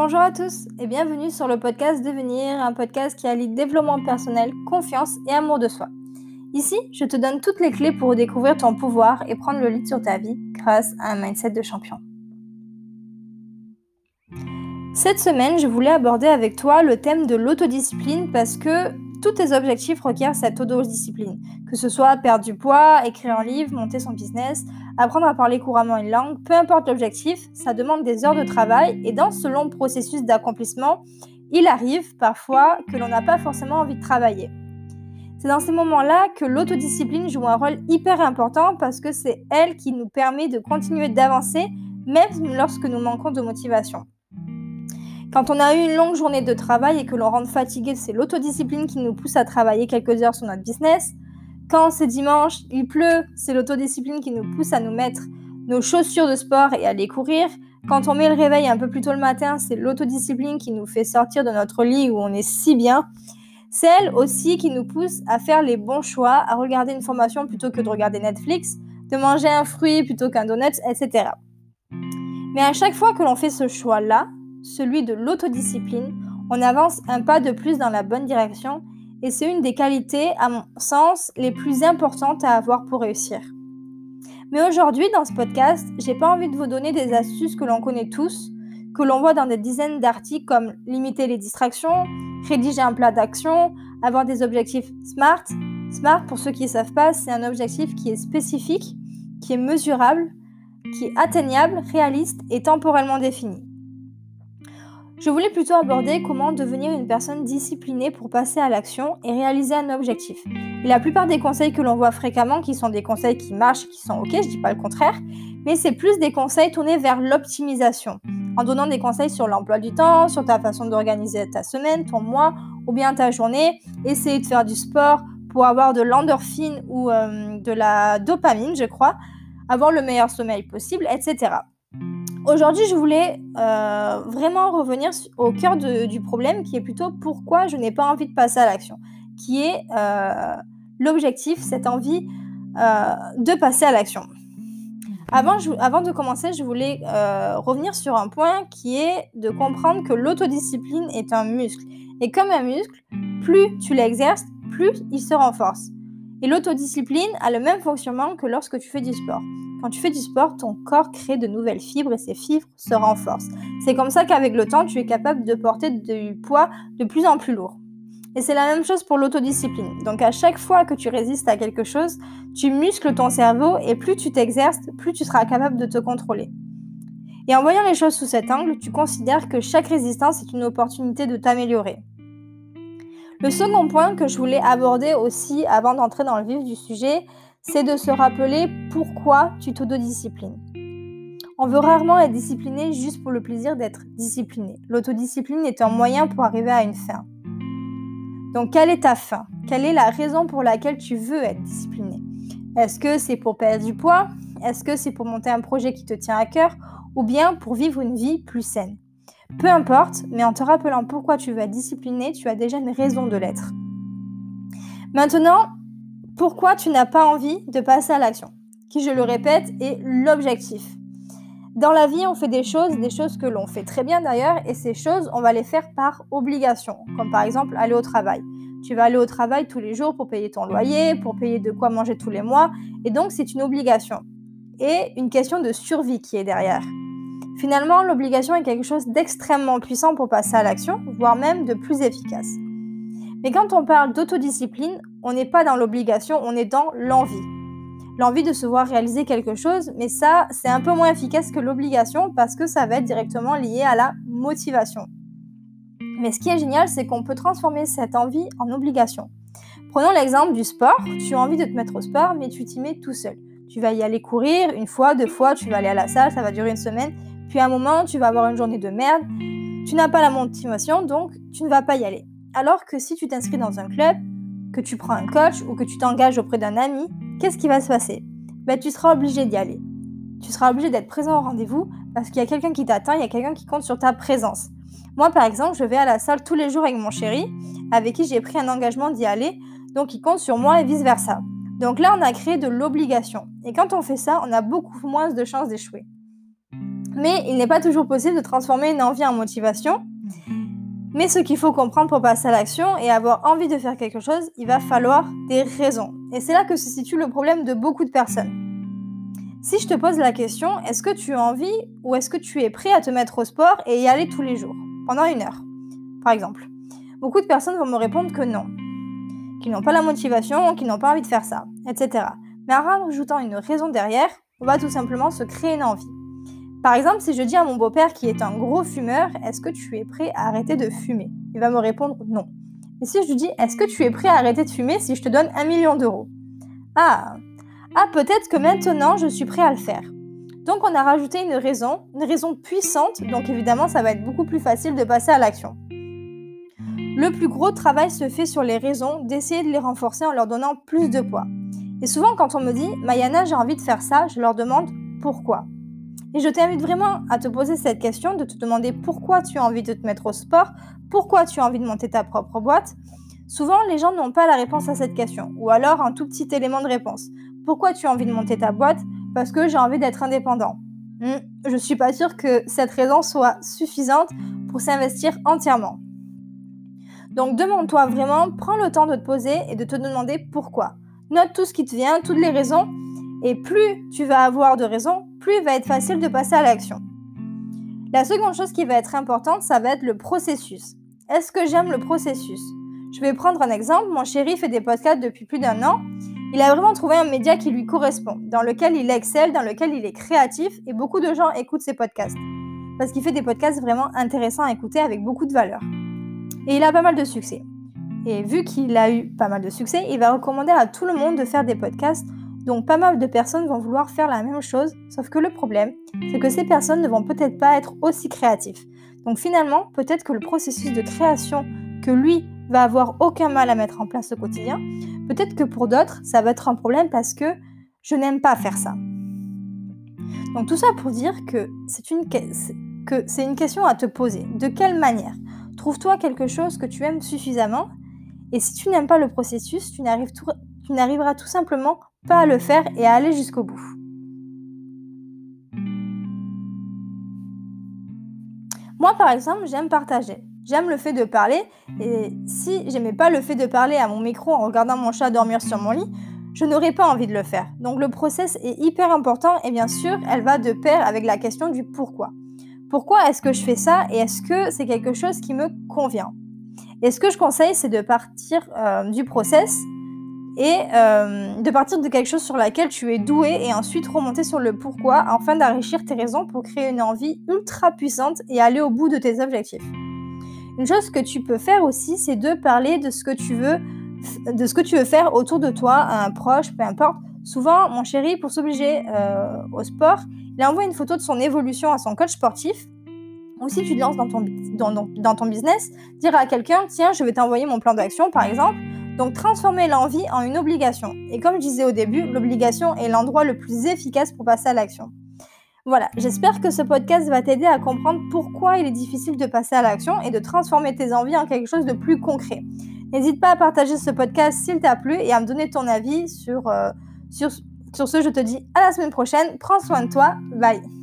Bonjour à tous et bienvenue sur le podcast Devenir, un podcast qui allie développement personnel, confiance et amour de soi. Ici, je te donne toutes les clés pour découvrir ton pouvoir et prendre le lead sur ta vie grâce à un mindset de champion. Cette semaine, je voulais aborder avec toi le thème de l'autodiscipline parce que tous tes objectifs requièrent cette autodiscipline, que ce soit perdre du poids, écrire un livre, monter son business, apprendre à parler couramment une langue, peu importe l'objectif, ça demande des heures de travail et dans ce long processus d'accomplissement, il arrive parfois que l'on n'a pas forcément envie de travailler. C'est dans ces moments-là que l'autodiscipline joue un rôle hyper important parce que c'est elle qui nous permet de continuer d'avancer même lorsque nous manquons de motivation. Quand on a eu une longue journée de travail et que l'on rentre fatigué, c'est l'autodiscipline qui nous pousse à travailler quelques heures sur notre business. Quand c'est dimanche, il pleut, c'est l'autodiscipline qui nous pousse à nous mettre nos chaussures de sport et aller courir. Quand on met le réveil un peu plus tôt le matin, c'est l'autodiscipline qui nous fait sortir de notre lit où on est si bien. C'est elle aussi qui nous pousse à faire les bons choix, à regarder une formation plutôt que de regarder Netflix, de manger un fruit plutôt qu'un donut, etc. Mais à chaque fois que l'on fait ce choix-là, celui de l'autodiscipline, on avance un pas de plus dans la bonne direction et c'est une des qualités, à mon sens, les plus importantes à avoir pour réussir. Mais aujourd'hui, dans ce podcast, j'ai pas envie de vous donner des astuces que l'on connaît tous, que l'on voit dans des dizaines d'articles comme limiter les distractions, rédiger un plat d'action, avoir des objectifs SMART. SMART, pour ceux qui ne savent pas, c'est un objectif qui est spécifique, qui est mesurable, qui est atteignable, réaliste et temporellement défini. Je voulais plutôt aborder comment devenir une personne disciplinée pour passer à l'action et réaliser un objectif. Et la plupart des conseils que l'on voit fréquemment, qui sont des conseils qui marchent, qui sont ok, je dis pas le contraire, mais c'est plus des conseils tournés vers l'optimisation, en donnant des conseils sur l'emploi du temps, sur ta façon d'organiser ta semaine, ton mois ou bien ta journée, essayer de faire du sport pour avoir de l'endorphine ou euh, de la dopamine, je crois, avoir le meilleur sommeil possible, etc. Aujourd'hui, je voulais euh, vraiment revenir au cœur du problème qui est plutôt pourquoi je n'ai pas envie de passer à l'action, qui est euh, l'objectif, cette envie euh, de passer à l'action. Avant, avant, de commencer, je voulais revenir sur un point qui est de comprendre que l'autodiscipline est un muscle. Et comme un muscle, plus tu l'exerces, plus il se renforce. Et l'autodiscipline a le même fonctionnement que lorsque tu fais du sport. Quand tu fais du sport, ton corps crée de nouvelles fibres et ces fibres se renforcent. C'est comme ça qu'avec le temps, tu es capable de porter du poids de plus en plus lourd. Et c'est la même chose pour l'autodiscipline. Donc à chaque fois que tu résistes à quelque chose, tu muscles ton cerveau et plus tu t'exerces, plus tu seras capable de te contrôler. Et en voyant les choses sous cet angle, tu considères que chaque résistance est une opportunité de t'améliorer. Le second point que je voulais aborder aussi avant d'entrer dans le vif du sujet, c'est de se rappeler pourquoi tu t'autodisciplines. On veut rarement être discipliné juste pour le plaisir d'être discipliné. L'autodiscipline est un moyen pour arriver à une fin. Donc, quelle est ta fin? Quelle est la raison pour laquelle tu veux être discipliné? Est-ce que c'est pour perdre du poids? Est-ce que c'est pour monter un projet qui te tient à cœur? Ou bien pour vivre une vie plus saine? Peu importe, mais en te rappelant pourquoi tu veux être discipliné, tu as déjà une raison de l'être. Maintenant, pourquoi tu n'as pas envie de passer à l'action, qui, je le répète, est l'objectif. Dans la vie, on fait des choses, des choses que l'on fait très bien d'ailleurs, et ces choses, on va les faire par obligation, comme par exemple aller au travail. Tu vas aller au travail tous les jours pour payer ton loyer, pour payer de quoi manger tous les mois, et donc c'est une obligation. Et une question de survie qui est derrière. Finalement, l'obligation est quelque chose d'extrêmement puissant pour passer à l'action, voire même de plus efficace. Mais quand on parle d'autodiscipline, on n'est pas dans l'obligation, on est dans l'envie. L'envie de se voir réaliser quelque chose, mais ça, c'est un peu moins efficace que l'obligation parce que ça va être directement lié à la motivation. Mais ce qui est génial, c'est qu'on peut transformer cette envie en obligation. Prenons l'exemple du sport. Tu as envie de te mettre au sport, mais tu t'y mets tout seul. Tu vas y aller courir une fois, deux fois, tu vas aller à la salle, ça va durer une semaine. Puis un moment, tu vas avoir une journée de merde. Tu n'as pas la motivation, donc tu ne vas pas y aller. Alors que si tu t'inscris dans un club, que tu prends un coach ou que tu t'engages auprès d'un ami, qu'est-ce qui va se passer? Ben, Tu seras obligé d'y aller. Tu seras obligé d'être présent au rendez-vous parce qu'il y a quelqu'un qui t'attend, il y a quelqu'un qui compte sur ta présence. Moi, par exemple, je vais à la salle tous les jours avec mon chéri, avec qui j'ai pris un engagement d'y aller, donc il compte sur moi et vice-versa. Donc là, on a créé de l'obligation. Et quand on fait ça, on a beaucoup moins de chances d'échouer. Mais il n'est pas toujours possible de transformer une envie en motivation. Mais ce qu'il faut comprendre pour passer à l'action et avoir envie de faire quelque chose, il va falloir des raisons. Et c'est là que se situe le problème de beaucoup de personnes. Si je te pose la question, est-ce que tu as envie ou est-ce que tu es prêt à te mettre au sport et y aller tous les jours, pendant une heure, par exemple? Beaucoup de personnes vont me répondre que non, qu'ils n'ont pas la motivation, qu'ils n'ont pas envie de faire ça, etc. Mais en rajoutant une raison derrière, on va tout simplement se créer une envie. Par exemple, si je dis à mon beau-père qui est un gros fumeur, est-ce que tu es prêt à arrêter de fumer? Il va me répondre non. Et si je lui dis, est-ce que tu es prêt à arrêter de fumer si je te donne un million d'euros? Ah, ah peut-être que maintenant je suis prêt à le faire. Donc on a rajouté une raison, une raison puissante, donc évidemment ça va être beaucoup plus facile de passer à l'action. Le plus gros travail se fait sur les raisons, d'essayer de les renforcer en leur donnant plus de poids. Et souvent quand on me dit, Mayana j'ai envie de faire ça, je leur demande pourquoi. Et je t'invite vraiment à te poser cette question, de te demander pourquoi tu as envie de te mettre au sport, pourquoi tu as envie de monter ta propre boîte. Souvent, les gens n'ont pas la réponse à cette question, ou alors un tout petit élément de réponse. Pourquoi tu as envie de monter ta boîte? Parce que j'ai envie d'être indépendant. Hmm, je ne suis pas sûre que cette raison soit suffisante pour s'investir entièrement. Donc demande-toi vraiment, prends le temps de te poser et de te demander pourquoi. Note tout ce qui te vient, toutes les raisons, et plus tu vas avoir de raisons, plus il va être facile de passer à l'action. La seconde chose qui va être importante, ça va être le processus. Est-ce que j'aime le processus? Je vais prendre un exemple. Mon chéri fait des podcasts depuis plus d'un an. Il a vraiment trouvé un média qui lui correspond, dans lequel il excelle, dans lequel il est créatif et beaucoup de gens écoutent ses podcasts. Parce qu'il fait des podcasts vraiment intéressants à écouter avec beaucoup de valeur. Et il a pas mal de succès. Et vu qu'il a eu pas mal de succès, il va recommander à tout le monde de faire des podcasts donc pas mal de personnes vont vouloir faire la même chose, sauf que le problème, c'est que ces personnes ne vont peut-être pas être aussi créatifs. Donc finalement, peut-être que le processus de création que lui va avoir aucun mal à mettre en place au quotidien, peut-être que pour d'autres, ça va être un problème parce que je n'aime pas faire ça. Donc tout ça pour dire que c'est une, que c'est une question à te poser. De quelle manière? Trouve-toi quelque chose que tu aimes suffisamment et si tu n'aimes pas le processus, tu n'arriveras tout simplement pas à le faire et à aller jusqu'au bout. Moi, par exemple, j'aime partager. J'aime le fait de parler. Et si j'aimais pas le fait de parler à mon micro en regardant mon chat dormir sur mon lit, je n'aurais pas envie de le faire. Donc le process est hyper important et bien sûr, elle va de pair avec la question du pourquoi. Pourquoi est-ce que je fais ça et est-ce que c'est quelque chose qui me convient? Et ce que je conseille, c'est de partir euh, du process et euh, de partir de quelque chose sur laquelle tu es doué et ensuite remonter sur le pourquoi afin d'enrichir tes raisons pour créer une envie ultra puissante et aller au bout de tes objectifs. Une chose que tu peux faire aussi, c'est de parler de ce que tu veux, de ce que tu veux faire autour de toi, à un proche, peu importe. Souvent, mon chéri, pour s'obliger euh, au sport, il envoie une photo de son évolution à son coach sportif. Ou si tu te lances dans ton, dans ton business, dire à quelqu'un, tiens, je vais t'envoyer mon plan d'action, par exemple donc transformer l'envie en une obligation. Et comme je disais au début, l'obligation est l'endroit le plus efficace pour passer à l'action. Voilà, j'espère que ce podcast va t'aider à comprendre pourquoi il est difficile de passer à l'action et de transformer tes envies en quelque chose de plus concret. N'hésite pas à partager ce podcast s'il t'a plu et à me donner ton avis sur, euh, sur, sur ce. Je te dis à la semaine prochaine. Prends soin de toi. Bye.